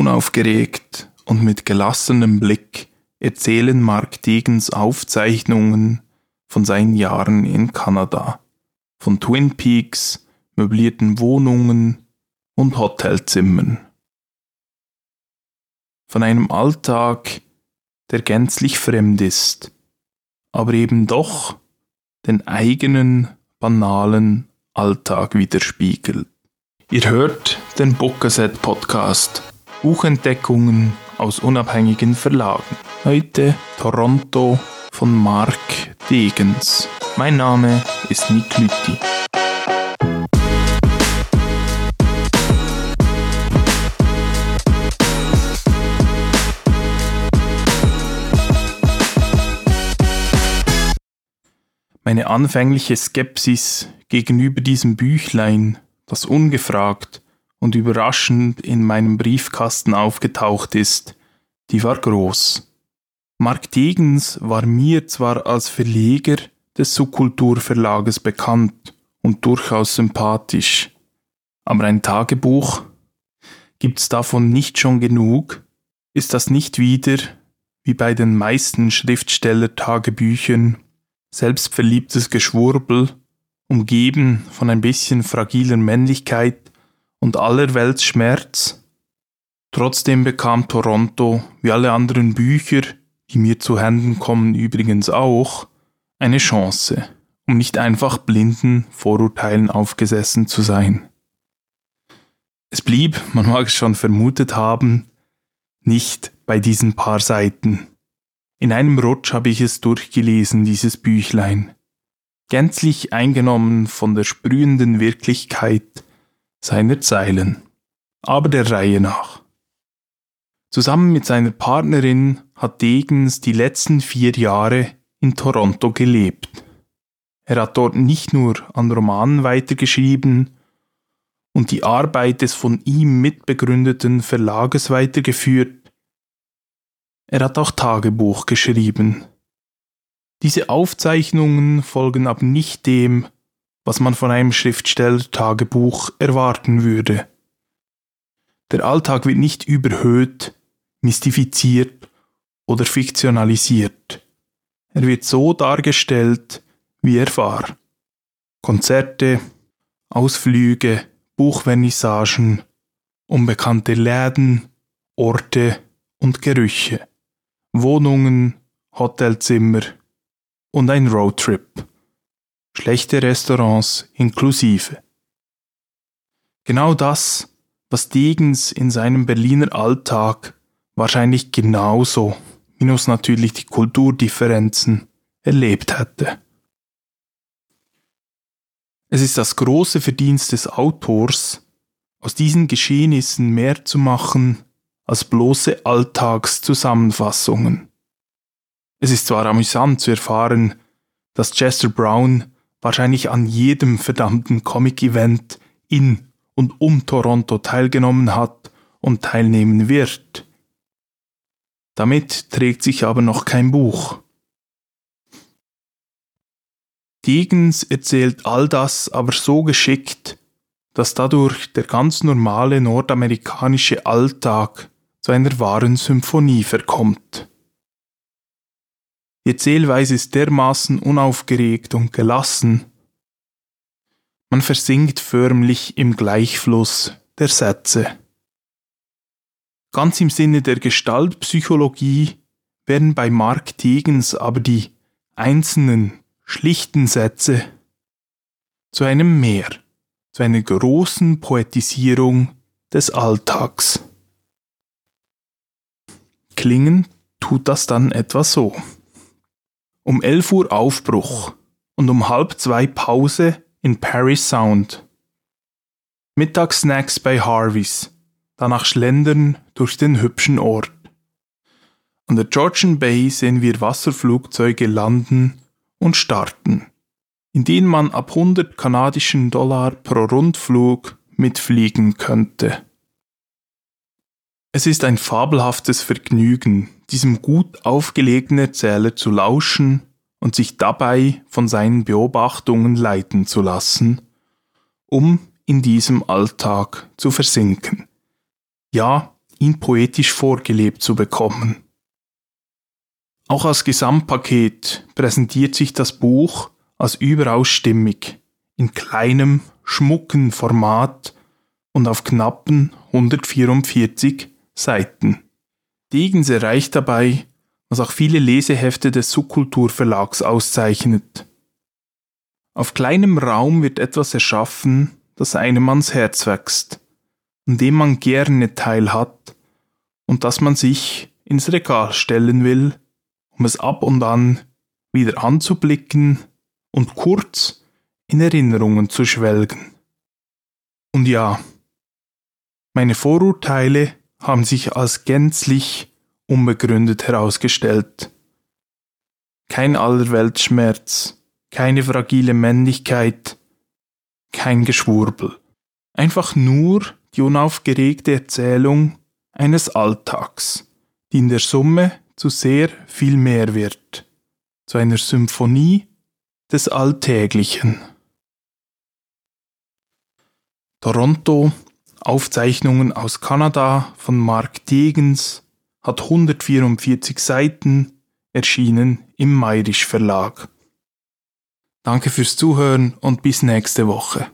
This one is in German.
Unaufgeregt und mit gelassenem Blick erzählen Mark Degens Aufzeichnungen von seinen Jahren in Kanada, von Twin Peaks, möblierten Wohnungen und Hotelzimmern. Von einem Alltag, der gänzlich fremd ist, aber eben doch den eigenen banalen Alltag widerspiegelt. Ihr hört den Bookcassette Podcast. Buchentdeckungen aus unabhängigen Verlagen. Heute Toronto von Mark Degens. Mein Name ist Nick Lütti. Meine anfängliche Skepsis gegenüber diesem Büchlein, das ungefragt und überraschend in meinem Briefkasten aufgetaucht ist, die war groß. Mark Degens war mir zwar als Verleger des Subkulturverlages bekannt und durchaus sympathisch, aber ein Tagebuch? Gibt's davon nicht schon genug? Ist das nicht wieder, wie bei den meisten Schriftsteller-Tagebüchern, selbstverliebtes Geschwurbel, umgeben von ein bisschen fragiler Männlichkeit und allerwelts Schmerz. Trotzdem bekam Toronto, wie alle anderen Bücher, die mir zu Händen kommen übrigens auch, eine Chance, um nicht einfach blinden Vorurteilen aufgesessen zu sein. Es blieb, man mag es schon vermutet haben, nicht bei diesen paar Seiten. In einem Rutsch habe ich es durchgelesen, dieses Büchlein. Gänzlich eingenommen von der sprühenden Wirklichkeit seiner Zeilen, aber der Reihe nach. Zusammen mit seiner Partnerin hat Degens die letzten vier Jahre in Toronto gelebt. Er hat dort nicht nur an Romanen weitergeschrieben und die Arbeit des von ihm mitbegründeten Verlages weitergeführt, er hat auch Tagebuch geschrieben. Diese Aufzeichnungen folgen aber nicht dem, was man von einem Schriftsteller-Tagebuch erwarten würde. Der Alltag wird nicht überhöht, mystifiziert oder fiktionalisiert. Er wird so dargestellt, wie er war. Konzerte, Ausflüge, Buchvernissagen, unbekannte Läden, Orte und Gerüche, Wohnungen, Hotelzimmer und ein Roadtrip schlechte Restaurants inklusive. Genau das, was Degens in seinem Berliner Alltag wahrscheinlich genauso, minus natürlich die Kulturdifferenzen, erlebt hätte. Es ist das große Verdienst des Autors, aus diesen Geschehnissen mehr zu machen als bloße Alltagszusammenfassungen. Es ist zwar amüsant zu erfahren, dass Chester Brown wahrscheinlich an jedem verdammten Comic-Event in und um Toronto teilgenommen hat und teilnehmen wird. Damit trägt sich aber noch kein Buch. Degens erzählt all das aber so geschickt, dass dadurch der ganz normale nordamerikanische Alltag zu einer wahren Symphonie verkommt. Die Erzählweise ist dermaßen unaufgeregt und gelassen. Man versinkt förmlich im Gleichfluss der Sätze. Ganz im Sinne der Gestaltpsychologie werden bei Mark Tegens aber die einzelnen, schlichten Sätze zu einem Mehr, zu einer großen Poetisierung des Alltags. Klingen tut das dann etwa so. Um 11 Uhr Aufbruch und um halb zwei Pause in Paris Sound. Mittagssnacks bei Harveys, danach schlendern durch den hübschen Ort. An der Georgian Bay sehen wir Wasserflugzeuge landen und starten, in denen man ab 100 kanadischen Dollar pro Rundflug mitfliegen könnte. Es ist ein fabelhaftes Vergnügen, diesem gut aufgelegten Erzähler zu lauschen und sich dabei von seinen Beobachtungen leiten zu lassen, um in diesem Alltag zu versinken. Ja, ihn poetisch vorgelebt zu bekommen. Auch als Gesamtpaket präsentiert sich das Buch als überaus stimmig, in kleinem, schmucken Format und auf knappen 144 Seiten. Degens erreicht dabei, was auch viele Lesehefte des Subkulturverlags auszeichnet. Auf kleinem Raum wird etwas erschaffen, das einem ans Herz wächst, an dem man gerne teilhat und das man sich ins Regal stellen will, um es ab und an wieder anzublicken und kurz in Erinnerungen zu schwelgen. Und ja, meine Vorurteile haben sich als gänzlich unbegründet herausgestellt. Kein Allerweltsschmerz, keine fragile Männlichkeit, kein Geschwurbel. Einfach nur die unaufgeregte Erzählung eines Alltags, die in der Summe zu sehr viel mehr wird, zu einer Symphonie des Alltäglichen. Toronto, Aufzeichnungen aus Kanada von Mark Degens, hat 144 Seiten, erschienen im Mayrisch Verlag. Danke fürs Zuhören und bis nächste Woche.